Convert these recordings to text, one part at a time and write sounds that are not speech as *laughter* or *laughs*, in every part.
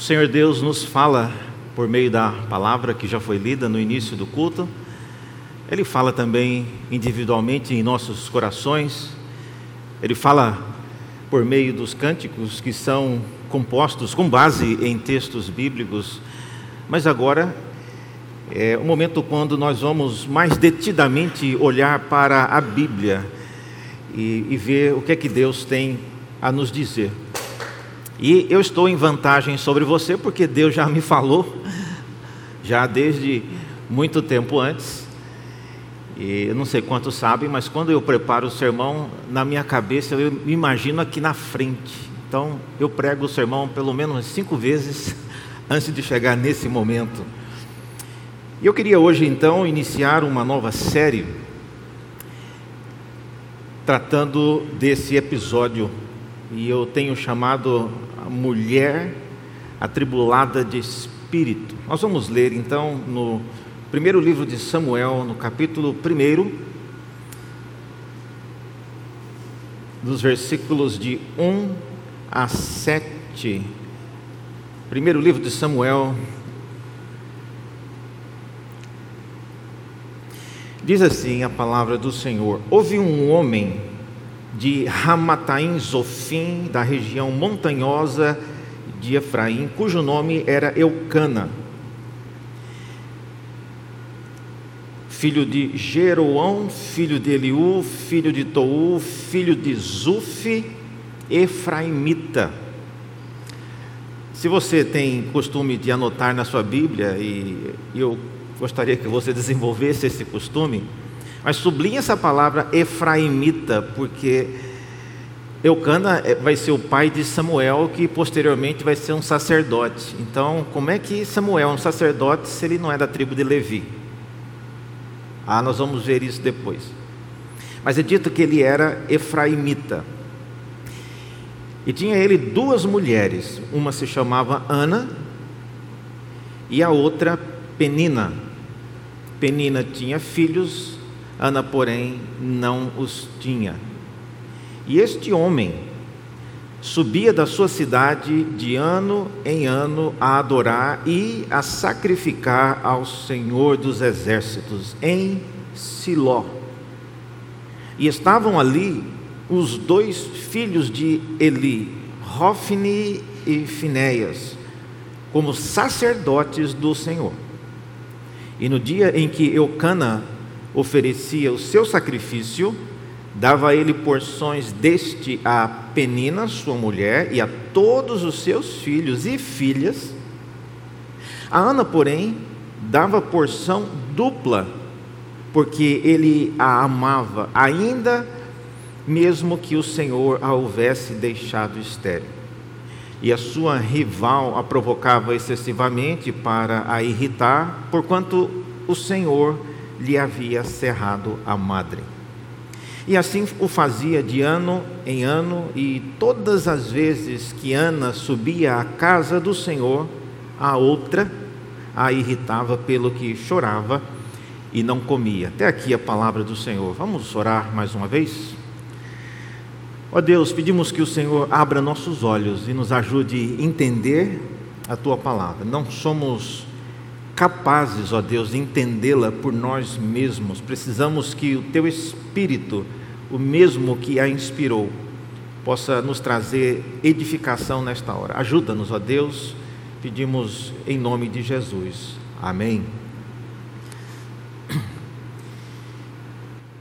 O Senhor Deus nos fala por meio da palavra que já foi lida no início do culto. Ele fala também individualmente em nossos corações. Ele fala por meio dos cânticos que são compostos com base em textos bíblicos. Mas agora é o momento quando nós vamos mais detidamente olhar para a Bíblia e, e ver o que é que Deus tem a nos dizer. E eu estou em vantagem sobre você porque Deus já me falou, já desde muito tempo antes. E eu não sei quantos sabem, mas quando eu preparo o sermão, na minha cabeça eu me imagino aqui na frente. Então eu prego o sermão pelo menos cinco vezes *laughs* antes de chegar nesse momento. E eu queria hoje então iniciar uma nova série tratando desse episódio. E eu tenho chamado mulher atribulada de espírito. Nós vamos ler então no primeiro livro de Samuel, no capítulo 1, dos versículos de 1 a 7. Primeiro livro de Samuel. Diz assim a palavra do Senhor: Houve um homem de Ramataim Zofim, da região montanhosa de Efraim, cujo nome era Eucana, filho de Jeroão, filho de Eliú, filho de Tou, filho de Zuf, Efraimita. Se você tem costume de anotar na sua Bíblia, e eu gostaria que você *laughs* desenvolvesse esse costume, mas sublinha essa palavra Efraimita, porque Eucana é, vai ser o pai de Samuel, que posteriormente vai ser um sacerdote. Então, como é que Samuel é um sacerdote se ele não é da tribo de Levi? Ah, nós vamos ver isso depois. Mas é dito que ele era Efraimita. E tinha ele duas mulheres, uma se chamava Ana e a outra Penina. Penina tinha filhos Ana, porém, não os tinha. E este homem subia da sua cidade de ano em ano a adorar e a sacrificar ao Senhor dos exércitos em Siló. E estavam ali os dois filhos de Eli, Rofne e Finéias, como sacerdotes do Senhor. E no dia em que Eucana oferecia o seu sacrifício, dava ele porções deste a Penina, sua mulher, e a todos os seus filhos e filhas. A Ana, porém, dava porção dupla, porque ele a amava, ainda mesmo que o Senhor a houvesse deixado estéril. E a sua rival a provocava excessivamente para a irritar, porquanto o Senhor lhe havia cerrado a madre. E assim o fazia de ano em ano, e todas as vezes que Ana subia à casa do Senhor, a outra a irritava pelo que chorava e não comia. Até aqui a palavra do Senhor. Vamos orar mais uma vez? Ó Deus, pedimos que o Senhor abra nossos olhos e nos ajude a entender a tua palavra. Não somos capazes, ó Deus, de entendê-la por nós mesmos. Precisamos que o teu Espírito, o mesmo que a inspirou, possa nos trazer edificação nesta hora. Ajuda-nos, ó Deus, pedimos em nome de Jesus. Amém. *clears throat*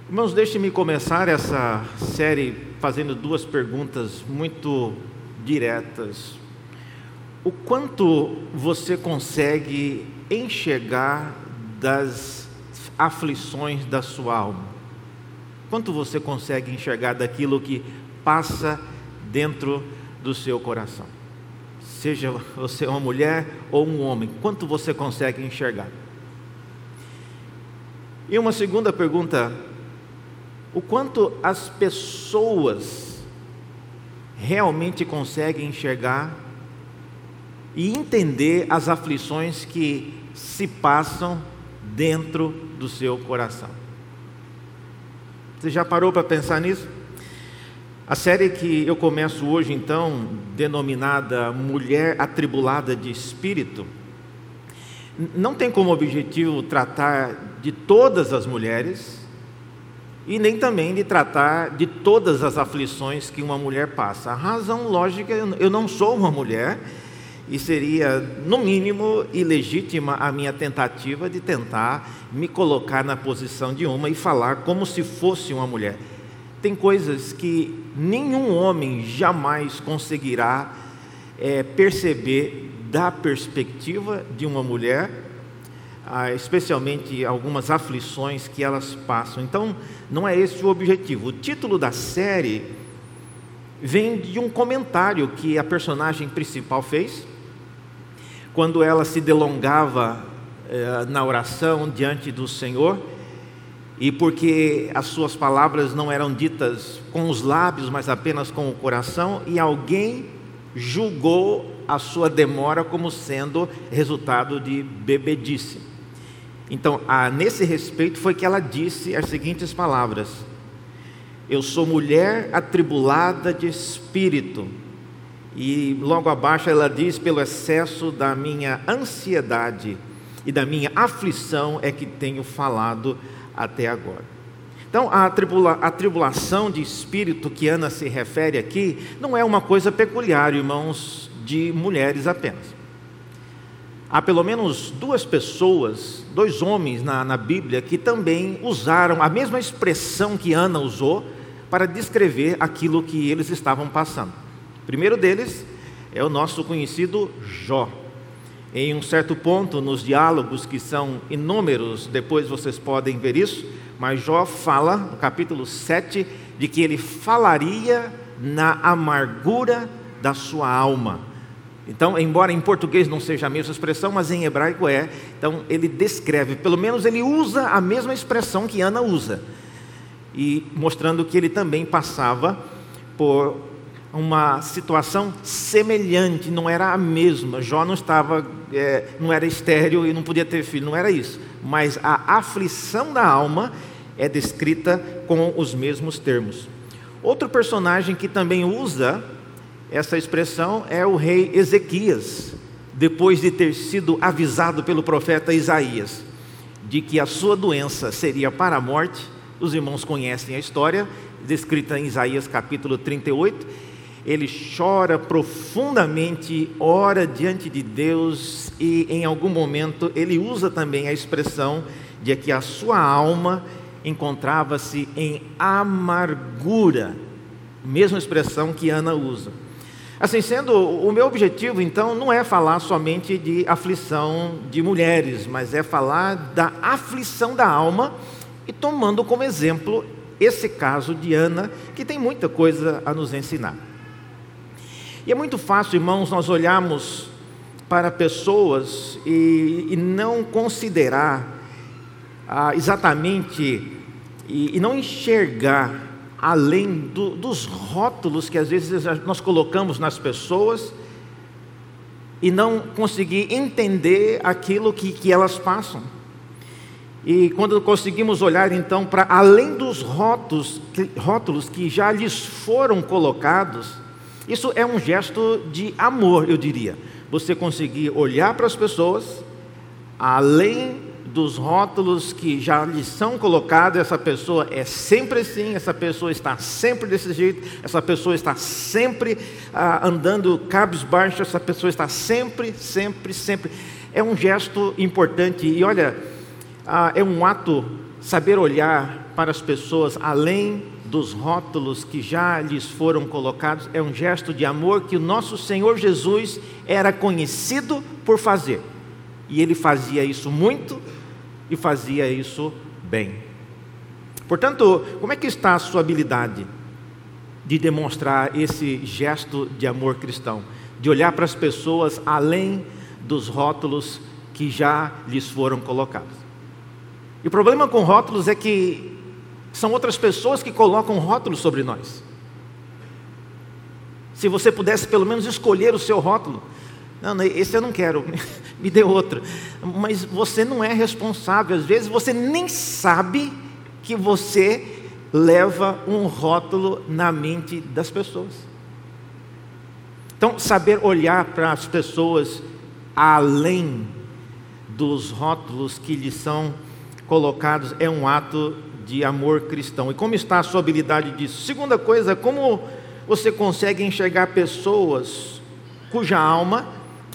Irmãos, deixe-me começar essa série fazendo duas perguntas muito diretas. O quanto você consegue enxergar das aflições da sua alma? Quanto você consegue enxergar daquilo que passa dentro do seu coração? Seja você uma mulher ou um homem, quanto você consegue enxergar? E uma segunda pergunta: o quanto as pessoas realmente conseguem enxergar e entender as aflições que se passam dentro do seu coração. Você já parou para pensar nisso? A série que eu começo hoje, então, denominada Mulher Atribulada de Espírito, não tem como objetivo tratar de todas as mulheres e nem também de tratar de todas as aflições que uma mulher passa. A razão lógica, eu não sou uma mulher e seria, no mínimo, ilegítima a minha tentativa de tentar me colocar na posição de uma e falar como se fosse uma mulher. Tem coisas que nenhum homem jamais conseguirá é, perceber da perspectiva de uma mulher, ah, especialmente algumas aflições que elas passam. Então, não é esse o objetivo. O título da série vem de um comentário que a personagem principal fez, quando ela se delongava eh, na oração diante do Senhor e porque as suas palavras não eram ditas com os lábios, mas apenas com o coração, e alguém julgou a sua demora como sendo resultado de bebedice. Então, a, nesse respeito, foi que ela disse as seguintes palavras: Eu sou mulher atribulada de espírito. E logo abaixo ela diz: Pelo excesso da minha ansiedade e da minha aflição é que tenho falado até agora. Então, a, tribula, a tribulação de espírito que Ana se refere aqui não é uma coisa peculiar, irmãos, de mulheres apenas. Há pelo menos duas pessoas, dois homens na, na Bíblia, que também usaram a mesma expressão que Ana usou para descrever aquilo que eles estavam passando. Primeiro deles é o nosso conhecido Jó. Em um certo ponto, nos diálogos que são inúmeros, depois vocês podem ver isso, mas Jó fala, no capítulo 7, de que ele falaria na amargura da sua alma. Então, embora em português não seja a mesma expressão, mas em hebraico é, então ele descreve, pelo menos ele usa a mesma expressão que Ana usa, e mostrando que ele também passava por uma situação semelhante, não era a mesma. Jó não estava, é, não era estéreo e não podia ter filho, não era isso. Mas a aflição da alma é descrita com os mesmos termos. Outro personagem que também usa essa expressão é o rei Ezequias, depois de ter sido avisado pelo profeta Isaías de que a sua doença seria para a morte. Os irmãos conhecem a história, descrita em Isaías capítulo 38 ele chora profundamente, ora diante de Deus e em algum momento ele usa também a expressão de que a sua alma encontrava-se em amargura, mesma expressão que Ana usa. Assim sendo, o meu objetivo então não é falar somente de aflição de mulheres, mas é falar da aflição da alma e tomando como exemplo esse caso de Ana, que tem muita coisa a nos ensinar. E é muito fácil, irmãos, nós olharmos para pessoas e, e não considerar ah, exatamente e, e, não enxergar além do, dos rótulos que às vezes nós colocamos nas pessoas e não conseguir entender aquilo que, que elas passam. E quando conseguimos olhar então para além dos rótulos, rótulos que já lhes foram colocados, isso é um gesto de amor, eu diria. Você conseguir olhar para as pessoas, além dos rótulos que já lhe são colocados, essa pessoa é sempre assim, essa pessoa está sempre desse jeito, essa pessoa está sempre ah, andando cabisbaixo, essa pessoa está sempre, sempre, sempre. É um gesto importante e olha, ah, é um ato saber olhar para as pessoas além dos rótulos que já lhes foram colocados, é um gesto de amor que o nosso Senhor Jesus era conhecido por fazer. E ele fazia isso muito e fazia isso bem. Portanto, como é que está a sua habilidade de demonstrar esse gesto de amor cristão? De olhar para as pessoas além dos rótulos que já lhes foram colocados. E o problema com rótulos é que são outras pessoas que colocam rótulos sobre nós. Se você pudesse pelo menos escolher o seu rótulo, não, esse eu não quero, *laughs* me dê outro. Mas você não é responsável, às vezes você nem sabe que você leva um rótulo na mente das pessoas. Então, saber olhar para as pessoas além dos rótulos que lhes são colocados é um ato de amor cristão. E como está a sua habilidade disso? Segunda coisa, como você consegue enxergar pessoas cuja alma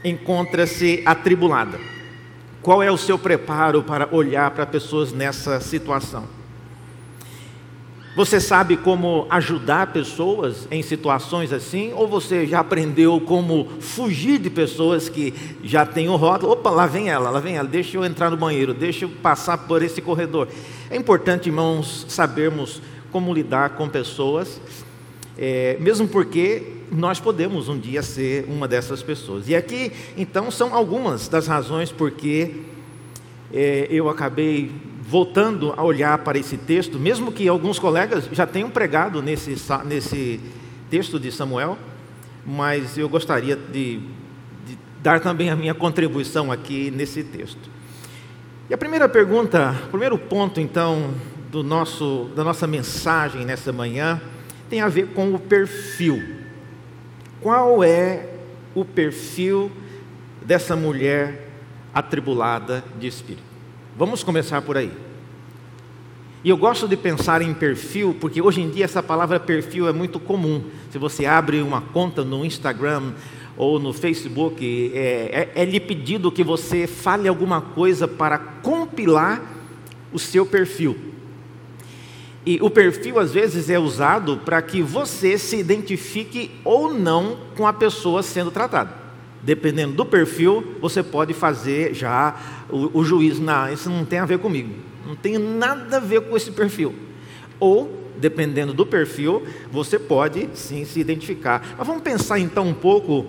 encontra-se atribulada? Qual é o seu preparo para olhar para pessoas nessa situação? Você sabe como ajudar pessoas em situações assim? Ou você já aprendeu como fugir de pessoas que já têm o rótulo? Opa, lá vem ela, lá vem ela, deixa eu entrar no banheiro, deixa eu passar por esse corredor. É importante, irmãos, sabermos como lidar com pessoas, é, mesmo porque nós podemos um dia ser uma dessas pessoas. E aqui, então, são algumas das razões porque é, eu acabei voltando a olhar para esse texto, mesmo que alguns colegas já tenham pregado nesse, nesse texto de Samuel, mas eu gostaria de, de dar também a minha contribuição aqui nesse texto. E a primeira pergunta, o primeiro ponto então do nosso, da nossa mensagem nessa manhã tem a ver com o perfil. Qual é o perfil dessa mulher atribulada de espírito? Vamos começar por aí. E eu gosto de pensar em perfil, porque hoje em dia essa palavra perfil é muito comum. Se você abre uma conta no Instagram ou no Facebook, é, é, é lhe pedido que você fale alguma coisa para compilar o seu perfil. E o perfil às vezes é usado para que você se identifique ou não com a pessoa sendo tratada. Dependendo do perfil, você pode fazer já o, o juízo. Não, isso não tem a ver comigo. Não tem nada a ver com esse perfil. Ou, dependendo do perfil, você pode sim se identificar. Mas vamos pensar então um pouco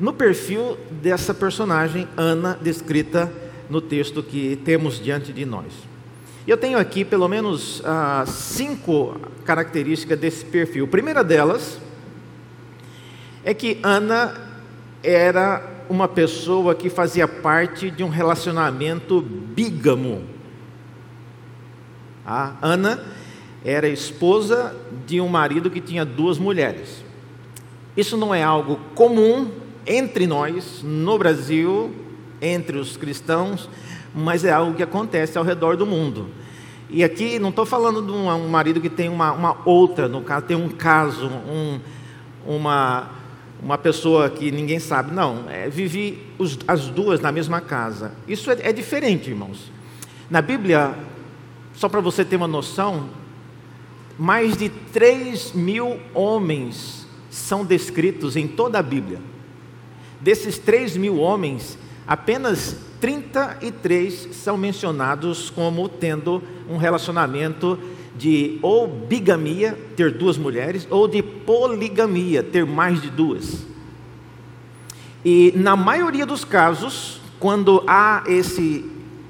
no perfil dessa personagem, Ana, descrita no texto que temos diante de nós. Eu tenho aqui pelo menos ah, cinco características desse perfil. A primeira delas é que Ana era uma pessoa que fazia parte de um relacionamento bígamo. A Ana era esposa de um marido que tinha duas mulheres. Isso não é algo comum entre nós, no Brasil, entre os cristãos, mas é algo que acontece ao redor do mundo. E aqui não estou falando de um, marido que tem uma, uma outra, no caso, tem um caso, um, uma uma pessoa que ninguém sabe. Não, é, vivi os, as duas na mesma casa. Isso é, é diferente, irmãos. Na Bíblia, só para você ter uma noção, mais de 3 mil homens são descritos em toda a Bíblia. Desses 3 mil homens, apenas 33 são mencionados como tendo um relacionamento de ou bigamia, ter duas mulheres, ou de poligamia, ter mais de duas. E na maioria dos casos, quando há esse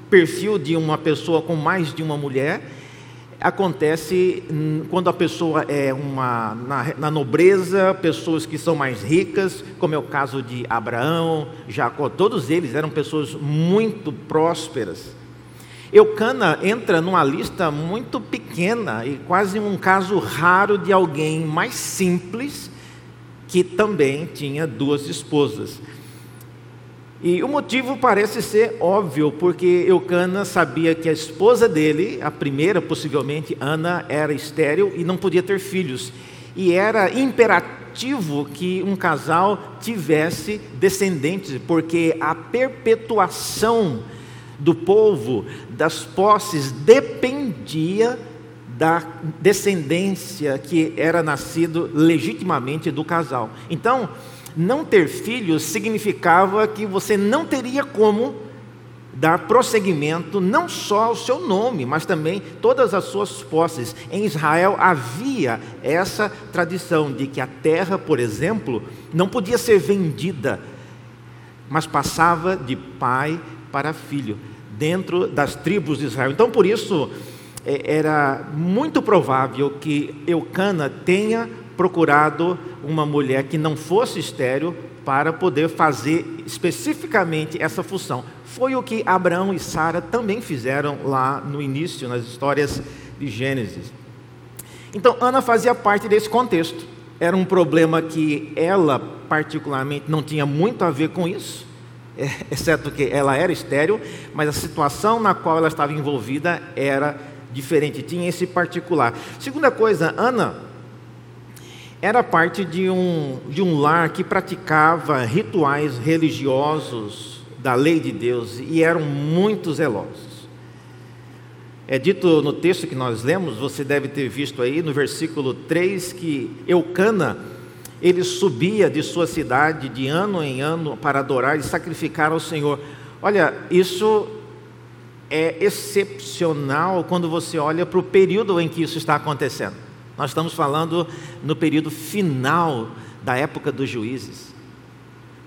perfil de uma pessoa com mais de uma mulher, acontece quando a pessoa é uma na, na, nobreza, pessoas que são mais ricas, como é o caso de Abraão, Jacó, todos eles eram pessoas muito prósperas. Eucana entra numa lista muito pequena e quase um caso raro de alguém mais simples que também tinha duas esposas. E o motivo parece ser óbvio, porque Eucana sabia que a esposa dele, a primeira possivelmente, Ana, era estéril e não podia ter filhos. E era imperativo que um casal tivesse descendentes, porque a perpetuação do povo, das posses, dependia da descendência que era nascido legitimamente do casal. Então, não ter filhos significava que você não teria como dar prosseguimento não só ao seu nome, mas também todas as suas posses. Em Israel havia essa tradição de que a terra, por exemplo, não podia ser vendida, mas passava de pai para filho, dentro das tribos de Israel. Então, por isso, é, era muito provável que Eucana tenha procurado uma mulher que não fosse estéril para poder fazer especificamente essa função. Foi o que Abraão e Sara também fizeram lá no início, nas histórias de Gênesis. Então, Ana fazia parte desse contexto. Era um problema que ela, particularmente, não tinha muito a ver com isso, exceto que ela era estéril, mas a situação na qual ela estava envolvida era diferente, tinha esse particular. Segunda coisa, Ana era parte de um, de um lar que praticava rituais religiosos da lei de Deus e eram muito zelosos. É dito no texto que nós lemos, você deve ter visto aí no versículo 3 que Eucana, ele subia de sua cidade de ano em ano para adorar e sacrificar ao Senhor. Olha, isso é excepcional quando você olha para o período em que isso está acontecendo. Nós estamos falando no período final da época dos juízes.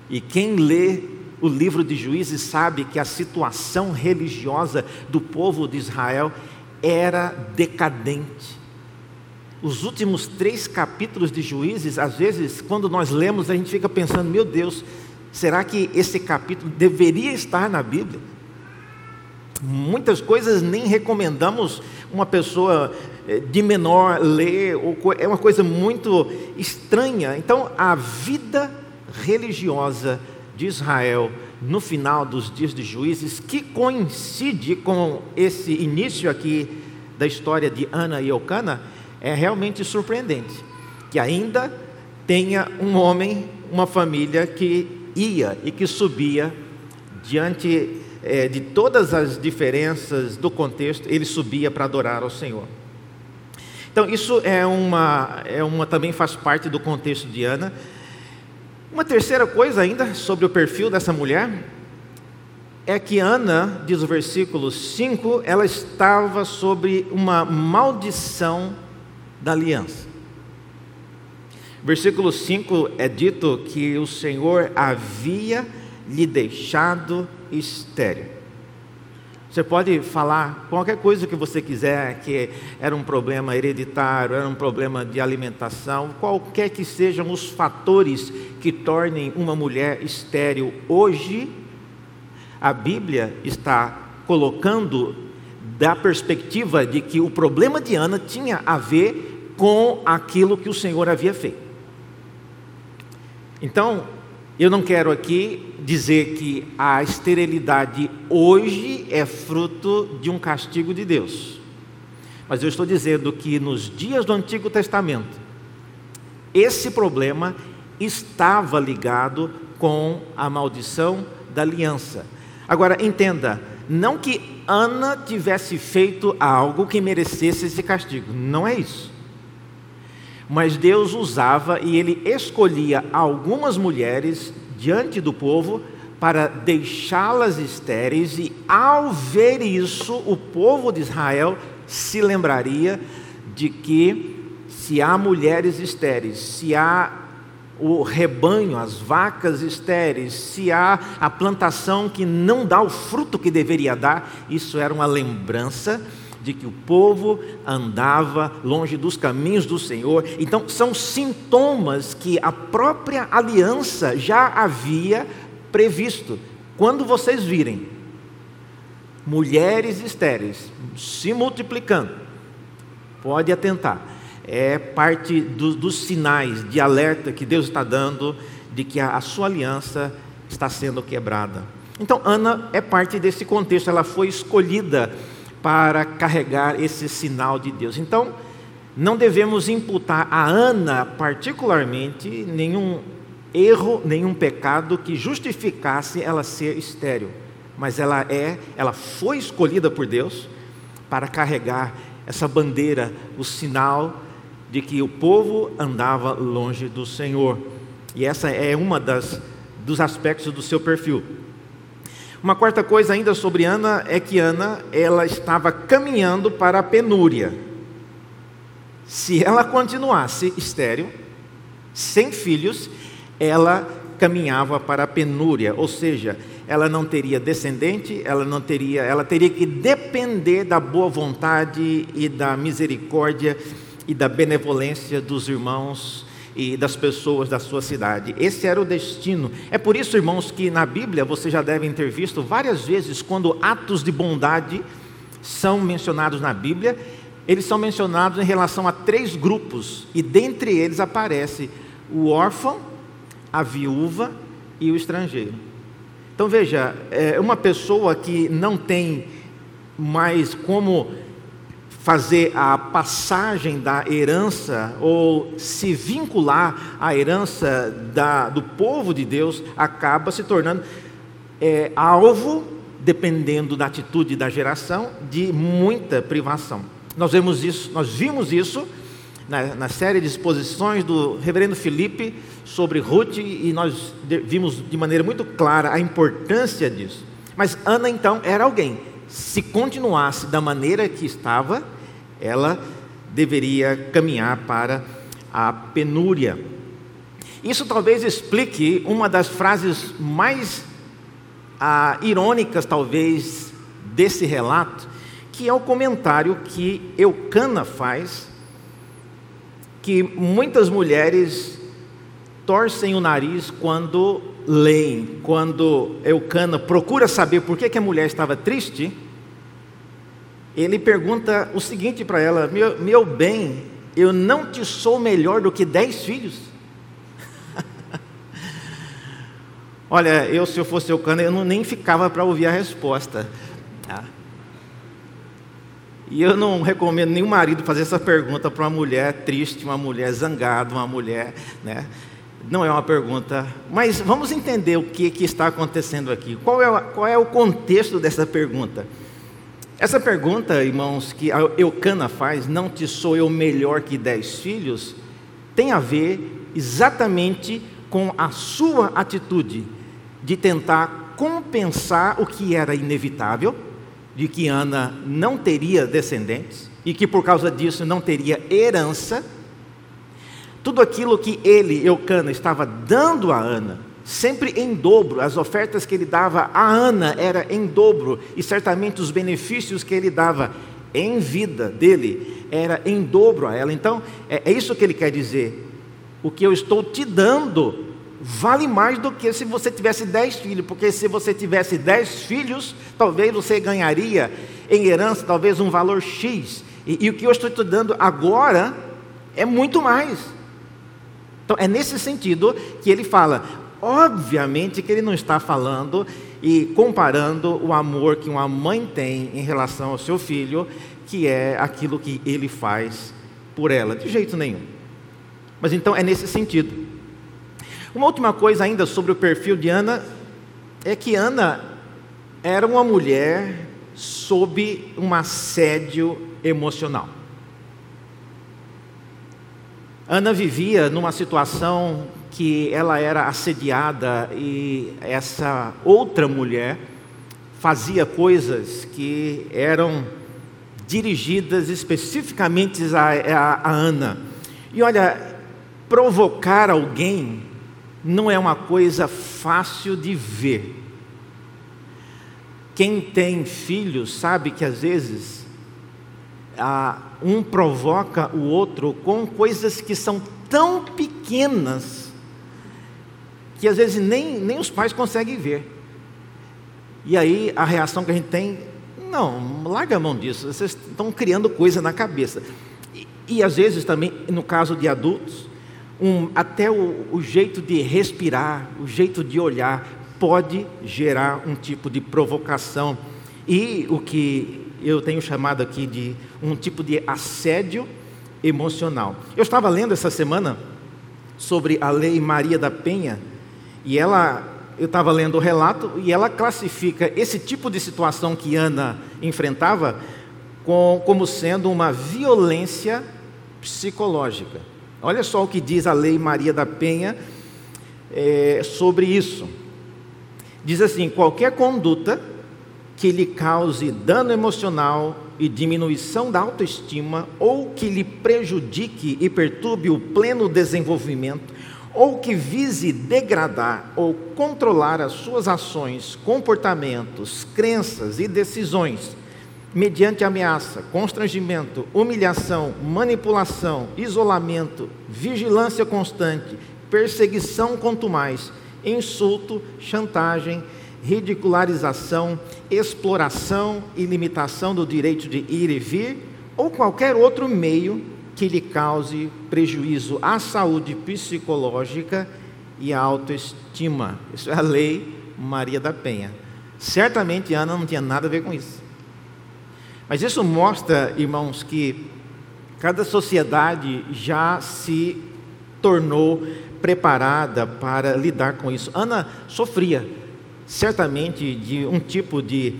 E quem lê o livro de Juízes sabe que a situação religiosa do povo de Israel era decadente. Os últimos três capítulos de Juízes, às vezes, quando nós lemos, a gente fica pensando: meu Deus, será que esse capítulo deveria estar na Bíblia? Muitas coisas nem recomendamos uma pessoa eh, de menor ler, é uma coisa muito estranha. Então, a vida religiosa de Israel no final dos dias de juízes, que coincide com esse início aqui da história de Ana e Eucana, é realmente surpreendente. Que ainda tenha um homem, uma família que ia e que subia diante é, de todas as diferenças do contexto, ele subia para adorar ao Senhor. Então, isso é uma, é uma também faz parte do contexto de Ana. Uma terceira coisa ainda sobre o perfil dessa mulher é que Ana, diz o versículo 5, ela estava sobre uma maldição da aliança. Versículo 5 é dito que o Senhor havia lhe deixado estéril. Você pode falar qualquer coisa que você quiser, que era um problema hereditário, era um problema de alimentação, qualquer que sejam os fatores que tornem uma mulher estéril hoje, a Bíblia está colocando da perspectiva de que o problema de Ana tinha a ver com aquilo que o Senhor havia feito. Então, eu não quero aqui dizer que a esterilidade hoje é fruto de um castigo de Deus. Mas eu estou dizendo que nos dias do Antigo Testamento, esse problema estava ligado com a maldição da aliança. Agora, entenda, não que Ana tivesse feito algo que merecesse esse castigo, não é isso. Mas Deus usava e ele escolhia algumas mulheres diante do povo para deixá-las estéreis, e ao ver isso, o povo de Israel se lembraria de que se há mulheres estéreis, se há o rebanho, as vacas estéreis, se há a plantação que não dá o fruto que deveria dar, isso era uma lembrança de que o povo andava longe dos caminhos do Senhor. Então, são sintomas que a própria aliança já havia previsto. Quando vocês virem mulheres estéreis se multiplicando, pode atentar. É parte do, dos sinais de alerta que Deus está dando de que a, a sua aliança está sendo quebrada. Então, Ana é parte desse contexto, ela foi escolhida para carregar esse sinal de Deus. Então, não devemos imputar a Ana, particularmente, nenhum erro, nenhum pecado que justificasse ela ser estéril. Mas ela é, ela foi escolhida por Deus para carregar essa bandeira, o sinal de que o povo andava longe do Senhor. E essa é uma das dos aspectos do seu perfil. Uma quarta coisa ainda sobre Ana é que Ana ela estava caminhando para a penúria. Se ela continuasse estéril, sem filhos, ela caminhava para a penúria, ou seja, ela não teria descendente, ela não teria, ela teria que depender da boa vontade e da misericórdia e da benevolência dos irmãos e das pessoas da sua cidade. Esse era o destino. É por isso, irmãos, que na Bíblia vocês já devem ter visto várias vezes quando atos de bondade são mencionados na Bíblia, eles são mencionados em relação a três grupos, e dentre eles aparece o órfão, a viúva e o estrangeiro. Então veja, é uma pessoa que não tem mais como fazer a passagem da herança ou se vincular à herança da, do povo de Deus, acaba se tornando é, alvo, dependendo da atitude da geração, de muita privação. Nós vemos isso, nós vimos isso na, na série de exposições do Reverendo Felipe sobre Ruth e nós vimos de maneira muito clara a importância disso. Mas Ana então era alguém se continuasse da maneira que estava, ela deveria caminhar para a penúria. Isso talvez explique uma das frases mais ah, irônicas, talvez, desse relato, que é o comentário que Eucana faz, que muitas mulheres torcem o nariz quando leem, quando Eucana procura saber por que, que a mulher estava triste, ele pergunta o seguinte para ela: meu, meu bem, eu não te sou melhor do que dez filhos. *laughs* Olha, eu se eu fosse Eucana, eu não, nem ficava para ouvir a resposta. Tá? E eu não recomendo nenhum marido fazer essa pergunta para uma mulher triste, uma mulher zangada, uma mulher, né? Não é uma pergunta, mas vamos entender o que, que está acontecendo aqui. Qual é, qual é o contexto dessa pergunta? Essa pergunta, irmãos, que Eucana faz, não te sou eu melhor que dez filhos, tem a ver exatamente com a sua atitude de tentar compensar o que era inevitável, de que Ana não teria descendentes e que por causa disso não teria herança tudo aquilo que ele, Eucana, estava dando a Ana, sempre em dobro, as ofertas que ele dava a Ana era em dobro, e certamente os benefícios que ele dava em vida dele era em dobro a ela. Então, é, é isso que ele quer dizer. O que eu estou te dando vale mais do que se você tivesse dez filhos, porque se você tivesse dez filhos, talvez você ganharia em herança talvez um valor X. E, e o que eu estou te dando agora é muito mais. Então é nesse sentido que ele fala. Obviamente que ele não está falando e comparando o amor que uma mãe tem em relação ao seu filho, que é aquilo que ele faz por ela, de jeito nenhum. Mas então é nesse sentido. Uma última coisa ainda sobre o perfil de Ana é que Ana era uma mulher sob um assédio emocional. Ana vivia numa situação que ela era assediada e essa outra mulher fazia coisas que eram dirigidas especificamente a, a, a Ana. E olha, provocar alguém não é uma coisa fácil de ver. Quem tem filhos sabe que às vezes um provoca o outro com coisas que são tão pequenas que às vezes nem, nem os pais conseguem ver. E aí a reação que a gente tem, não, larga a mão disso, vocês estão criando coisa na cabeça. E, e às vezes também, no caso de adultos, um, até o, o jeito de respirar, o jeito de olhar, pode gerar um tipo de provocação. E o que eu tenho chamado aqui de um tipo de assédio emocional. Eu estava lendo essa semana sobre a lei Maria da Penha e ela, eu estava lendo o relato e ela classifica esse tipo de situação que Ana enfrentava com, como sendo uma violência psicológica. Olha só o que diz a lei Maria da Penha é, sobre isso. Diz assim: qualquer conduta que lhe cause dano emocional e diminuição da autoestima, ou que lhe prejudique e perturbe o pleno desenvolvimento, ou que vise degradar ou controlar as suas ações, comportamentos, crenças e decisões, mediante ameaça, constrangimento, humilhação, manipulação, isolamento, vigilância constante, perseguição contumaz, insulto, chantagem, ridicularização, exploração e limitação do direito de ir e vir, ou qualquer outro meio que lhe cause prejuízo à saúde psicológica e à autoestima. Isso é a lei Maria da Penha. Certamente Ana não tinha nada a ver com isso. Mas isso mostra, irmãos, que cada sociedade já se tornou preparada para lidar com isso. Ana sofria certamente de um tipo de.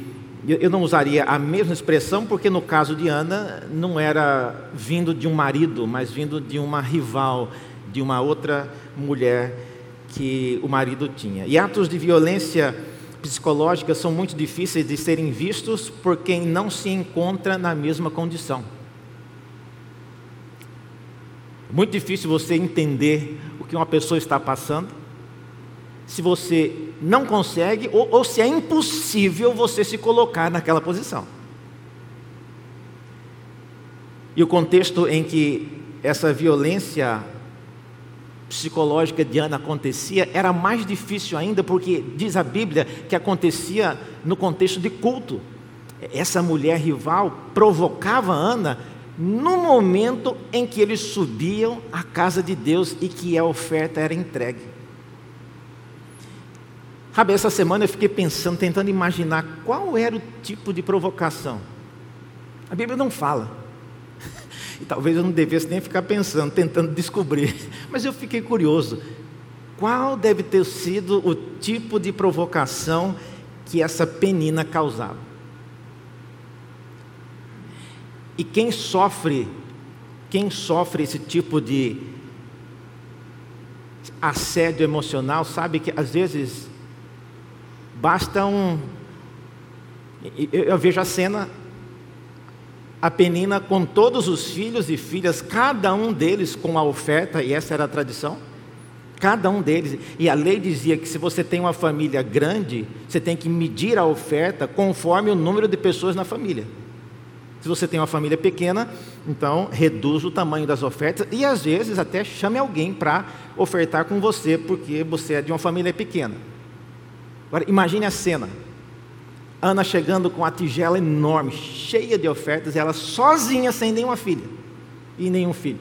Eu não usaria a mesma expressão, porque no caso de Ana, não era vindo de um marido, mas vindo de uma rival, de uma outra mulher que o marido tinha. E atos de violência psicológica são muito difíceis de serem vistos por quem não se encontra na mesma condição. Muito difícil você entender o que uma pessoa está passando, se você não consegue, ou, ou se é impossível você se colocar naquela posição. E o contexto em que essa violência psicológica de Ana acontecia era mais difícil ainda, porque diz a Bíblia que acontecia no contexto de culto. Essa mulher rival provocava Ana no momento em que eles subiam à casa de Deus e que a oferta era entregue. Sabe, essa semana eu fiquei pensando, tentando imaginar qual era o tipo de provocação. A Bíblia não fala. *laughs* E talvez eu não devesse nem ficar pensando, tentando descobrir. *laughs* Mas eu fiquei curioso. Qual deve ter sido o tipo de provocação que essa penina causava? E quem sofre, quem sofre esse tipo de assédio emocional, sabe que às vezes basta um. Eu, vejo a cena a Penina com todos os filhos e filhas, cada um deles com a oferta, e essa era a tradição. Cada um deles. E a lei dizia que se você tem uma família grande, você tem que medir a oferta conforme o número de pessoas na família. Se você tem uma família pequena, então reduz o tamanho das ofertas e às vezes até chame alguém para ofertar com você, porque você é de uma família pequena. Agora imagine a cena. Ana chegando com a tigela enorme, cheia de ofertas, ela sozinha, sem nenhuma filha e nenhum filho.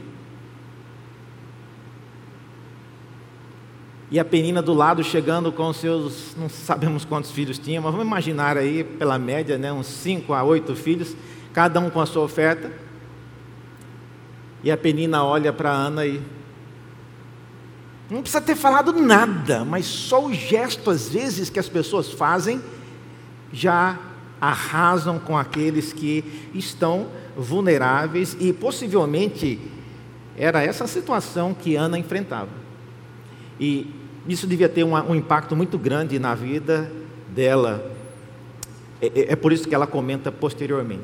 E a Penina do lado chegando com seus, não sabemos quantos filhos tinha, mas vamos imaginar aí, pela média, né, uns cinco a oito filhos, cada um com a sua oferta. E a Penina olha para Ana e. Não precisa ter falado nada, mas só o gesto, às vezes, que as pessoas fazem já arrasam com aqueles que estão vulneráveis e possivelmente era essa situação que Ana enfrentava. E isso devia ter um, um impacto muito grande na vida dela. É, é, é, por isso que ela comenta posteriormente.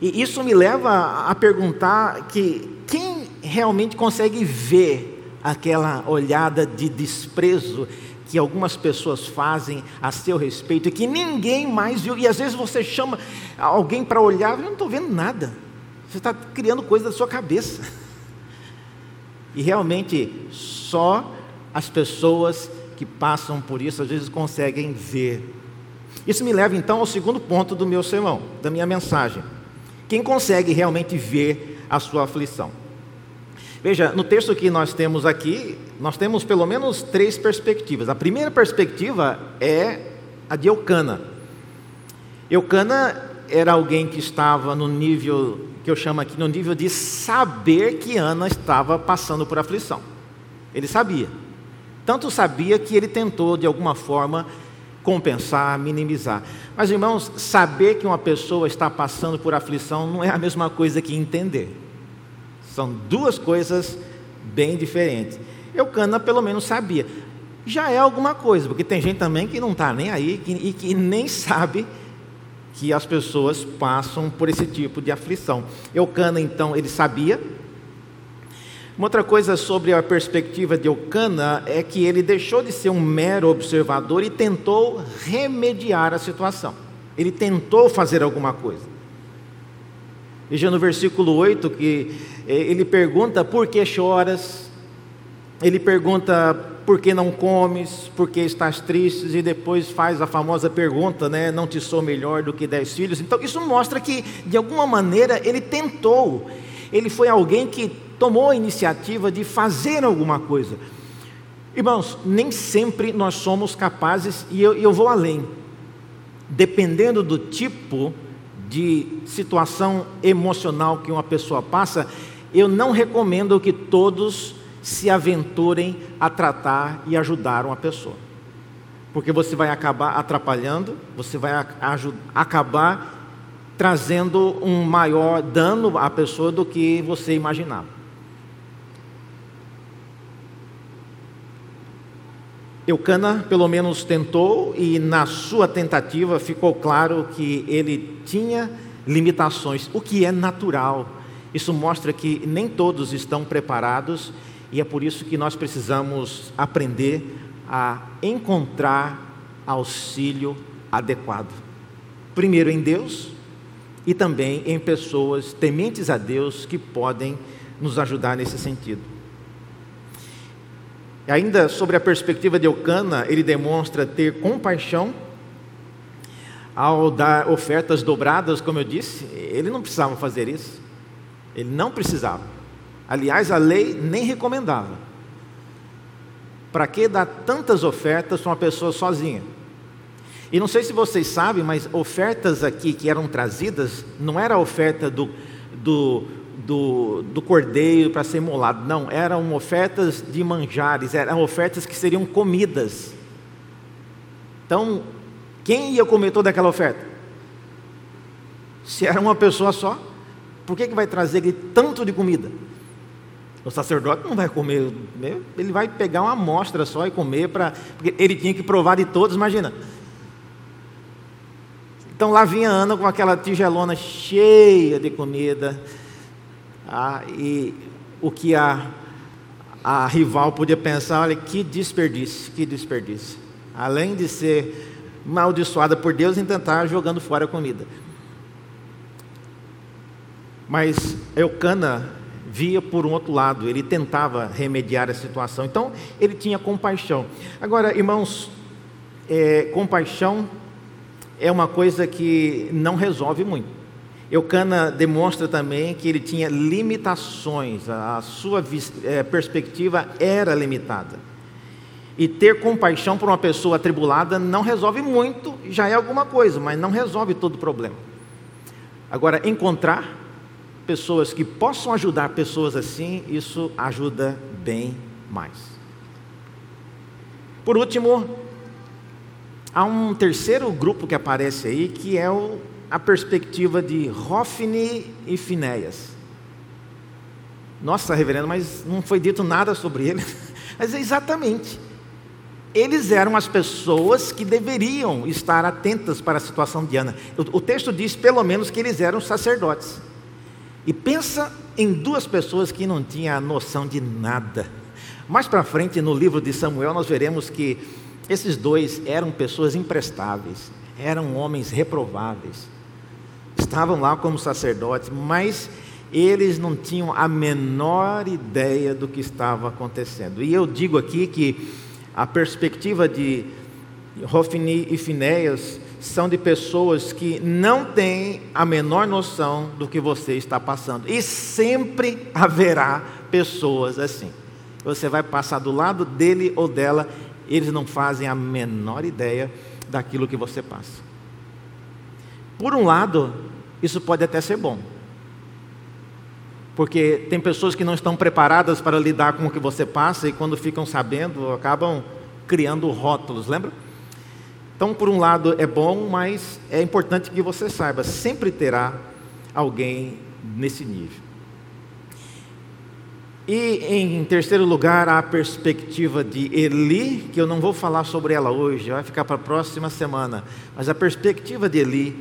E isso me leva a perguntar que quem realmente consegue ver aquela olhada de desprezo que algumas pessoas fazem a seu respeito e que ninguém mais viu. E às vezes você chama alguém para olhar, eu não estou vendo nada. Você está criando coisa da sua cabeça. E realmente só as pessoas que passam por isso às vezes conseguem ver. Isso me leva então ao segundo ponto do meu sermão, da minha mensagem. Quem consegue realmente ver a sua aflição? Veja, no texto que nós temos aqui, nós temos pelo menos três perspectivas. A primeira perspectiva é a de Eucana. Eucana era alguém que estava no nível, que eu chamo aqui, no nível de saber que Ana estava passando por aflição. Ele sabia. Tanto sabia que ele tentou, de alguma forma, compensar, minimizar. Mas, irmãos, saber que uma pessoa está passando por aflição não é a mesma coisa que entender. São duas coisas bem diferentes. Eucana pelo menos sabia. Já é alguma coisa, porque tem gente também que não está nem aí que, e que nem sabe que as pessoas passam por esse tipo de aflição. Eucana, então, ele sabia. Uma outra coisa sobre a perspectiva de Eucana é que ele deixou de ser um mero observador e tentou remediar a situação. Ele tentou fazer alguma coisa. Veja no versículo 8 que ele pergunta: Por que choras? ele pergunta por que não comes, por que estás triste, e depois faz a famosa pergunta, né? Não te sou melhor do que dez filhos. Então isso mostra que, de alguma maneira, ele tentou, ele foi alguém que tomou a iniciativa de fazer alguma coisa. Irmãos, nem sempre nós somos capazes, e eu, eu vou além, dependendo do tipo de situação emocional que uma pessoa passa, eu não recomendo que todos se aventurem a tratar e ajudar uma pessoa. Porque você vai acabar atrapalhando, você vai acabar trazendo um maior dano à pessoa do que você imaginava. Eucana, pelo menos, tentou, e na sua tentativa ficou claro que ele tinha limitações, o que é natural. Isso mostra que nem todos estão preparados e é por isso que nós precisamos aprender a encontrar auxílio adequado. Primeiro em Deus e também em pessoas tementes a Deus que podem nos ajudar nesse sentido. Ainda sobre a perspectiva de Eucana, ele demonstra ter compaixão ao dar ofertas dobradas, como eu disse, ele não precisava fazer isso. Ele não precisava. Aliás, a lei nem recomendava. Para que dar tantas ofertas para uma pessoa sozinha? E não sei se vocês sabem, mas ofertas aqui que eram trazidas não era a oferta do, do do, do cordeiro para ser imolado. Não, eram ofertas de manjares, eram ofertas que seriam comidas. Então, quem ia comer toda aquela oferta? Se era uma pessoa só, por que, que vai trazer tanto de comida? O sacerdote não vai comer, né? ele vai pegar uma amostra só e comer, para porque ele tinha que provar de todos, imagina. Então lá vinha Ana com aquela tigelona cheia de comida, ah, e o que a, a rival podia pensar, olha, que desperdício, que desperdício. Além de ser maldiçoada por Deus em tentar jogando fora a comida. Mas Eucana via por um outro lado, ele tentava remediar a situação. Então, ele tinha compaixão. Agora, irmãos, é, compaixão é uma coisa que não resolve muito. Eucana demonstra também que ele tinha limitações, a sua é, perspectiva era limitada. E ter compaixão por uma pessoa atribulada não resolve muito, já é alguma coisa, mas não resolve todo o problema. Agora, encontrar pessoas que possam ajudar pessoas assim, isso ajuda bem mais. Por último, há um terceiro grupo que aparece aí, que é o a perspectiva de Hofni e Finéias. Nossa, reverendo, mas não foi dito nada sobre *laughs* ele. Mas é exatamente. Eles eram as pessoas que deveriam estar atentas para a situação de Ana. O texto diz, pelo menos, que eles eram sacerdotes. E pensa em duas pessoas que não tinham noção de nada. Mais para frente, no livro de Samuel, nós veremos que esses dois eram pessoas imprestáveis, eram homens reprováveis estavam lá como sacerdotes, mas eles não tinham a menor ideia do que estava acontecendo. E eu digo aqui que a perspectiva de Rofini e Finéias são de pessoas que não têm a menor noção do que você está passando. E sempre haverá pessoas assim. Você vai passar do lado dele ou dela, eles não fazem a menor ideia daquilo que você passa. Por um lado, isso pode até ser bom. Porque tem pessoas que não estão preparadas para lidar com o que você passa e quando ficam sabendo, acabam criando rótulos, lembra? Então, por um lado é bom, mas é importante que você saiba, sempre terá alguém nesse nível. E em terceiro lugar, a perspectiva de Eli, que eu não vou falar sobre ela hoje, vai ficar para a próxima semana, mas a perspectiva de Eli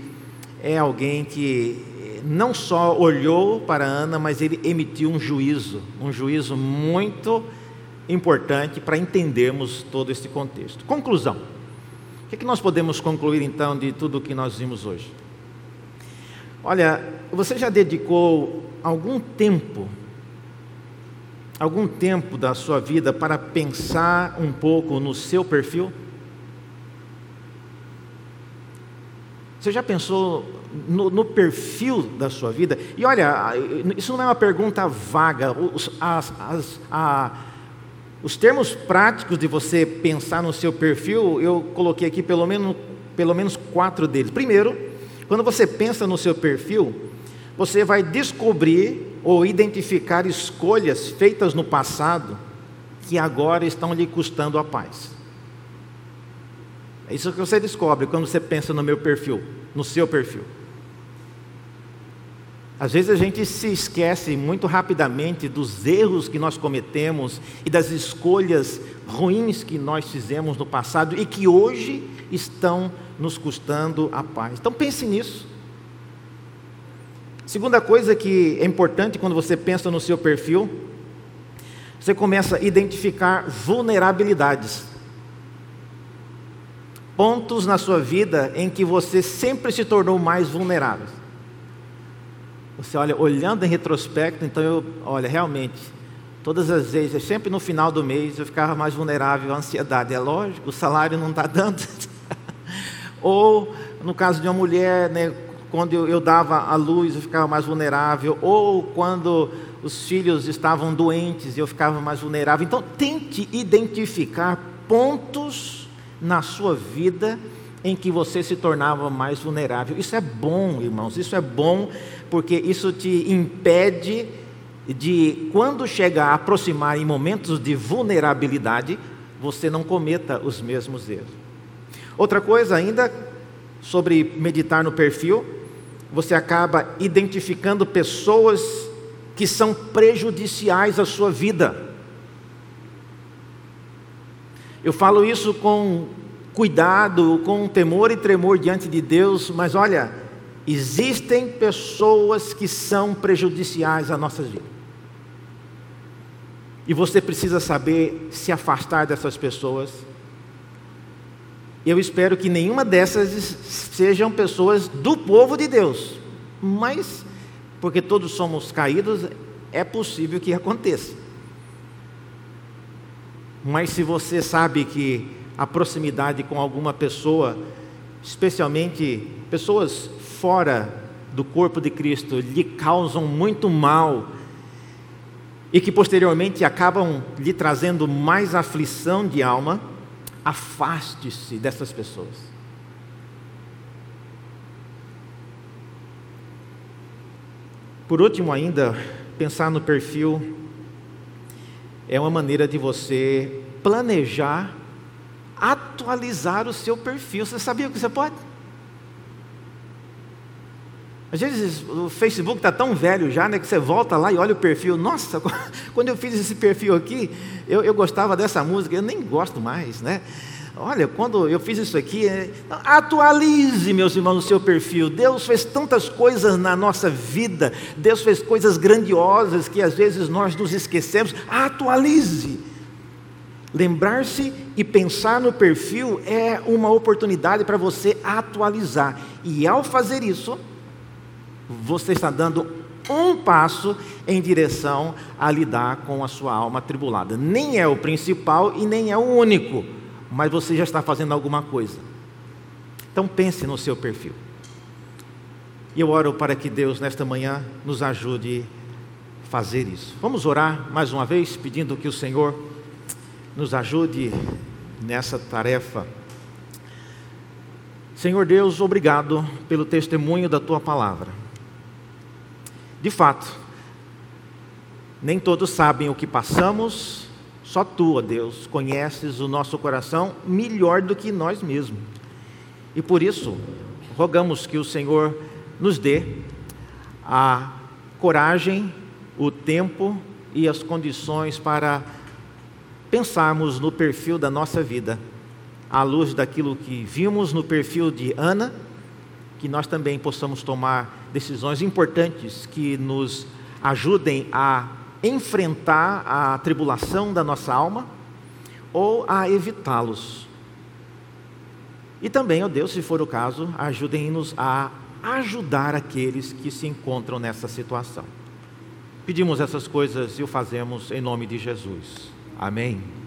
é alguém que não só olhou para Ana, mas ele emitiu um juízo, um juízo muito importante para entendermos todo esse contexto. Conclusão. O que, é que nós podemos concluir então de tudo o que nós vimos hoje? Olha, você já dedicou algum tempo algum tempo da sua vida para pensar um pouco no seu perfil? Você já pensou no, no, perfil da sua vida? E olha, isso não é uma pergunta vaga. As, as, a, os termos práticos de você pensar no seu perfil, eu coloquei aqui pelo menos, pelo menos quatro deles. Primeiro, quando você pensa no seu perfil, você vai descobrir ou identificar escolhas feitas no passado que agora estão lhe custando a paz. É isso que você descobre quando você pensa no meu perfil, no seu perfil. Às vezes a gente se esquece muito rapidamente dos erros que nós cometemos e das escolhas ruins que nós fizemos no passado e que hoje estão nos custando a paz. Então pense nisso. Segunda coisa que é importante quando você pensa no seu perfil, você começa a identificar vulnerabilidades. Pontos na sua vida em que você sempre se tornou mais vulnerável. Você olha, olhando em retrospecto, então eu, olha, realmente, todas as vezes, sempre no final do mês, eu ficava mais vulnerável à ansiedade. É lógico, o salário não está dando. *laughs* Ou, no caso de uma mulher, né, quando eu, eu dava a luz eu ficava mais vulnerável, ou quando os filhos estavam doentes eu ficava mais vulnerável. Então, tente identificar pontos na sua vida em que você se tornava mais vulnerável. Isso é bom, irmãos, isso é bom porque isso te impede de, quando chega a aproximar em momentos de vulnerabilidade, você não cometa os mesmos erros. Outra coisa ainda sobre meditar no perfil, você acaba identificando pessoas que são prejudiciais à sua vida. Eu falo isso com cuidado, com temor e tremor diante de Deus, mas olha, existem pessoas que são prejudiciais à nossa vida. E você precisa saber se afastar dessas pessoas eu espero que nenhuma dessas sejam pessoas do povo de Deus. Mas, porque todos somos caídos, é possível que aconteça. Mas se você sabe que a proximidade com alguma pessoa, especialmente pessoas fora do corpo de Cristo, lhe causam muito mal e que posteriormente acabam lhe trazendo mais aflição de alma, Afaste-se dessas pessoas. Por último, ainda, pensar no perfil é uma maneira de você planejar, atualizar o seu perfil. Você sabia que você pode? Às vezes o Facebook está tão velho já, né, que você volta lá e olha o perfil. Nossa, *laughs* quando eu fiz esse perfil aqui, eu, eu gostava dessa música, eu nem gosto mais, né? Olha, quando eu fiz isso aqui, é... atualize, meus irmãos, o seu perfil. Deus fez tantas coisas na nossa vida, Deus fez coisas grandiosas que às vezes nós nos esquecemos. Atualize. Lembrar-se e pensar no perfil é uma oportunidade para você atualizar. E ao fazer isso, você está dando um passo em direção a lidar com a sua alma atribulada. Nem é o principal e nem é o único, mas você já está fazendo alguma coisa. Então pense no seu perfil. E eu oro para que Deus, nesta manhã, nos ajude a fazer isso. Vamos orar mais uma vez, pedindo que o Senhor nos ajude nessa tarefa. Senhor Deus, obrigado pelo testemunho da tua palavra. De fato, nem todos sabem o que passamos, só tu, ó Deus, conheces o nosso coração melhor do que nós mesmos. E por isso, rogamos que o Senhor nos dê a coragem, o tempo e as condições para pensarmos no perfil da nossa vida, à luz daquilo que vimos no perfil de Ana, que nós também possamos tomar decisões importantes que nos ajudem a enfrentar a tribulação da nossa alma ou a evitá-los. E também, ó Deus, se for o caso, ajudem-nos a ajudar aqueles que se encontram nessa situação. Pedimos essas coisas e o fazemos em nome de Jesus. Amém.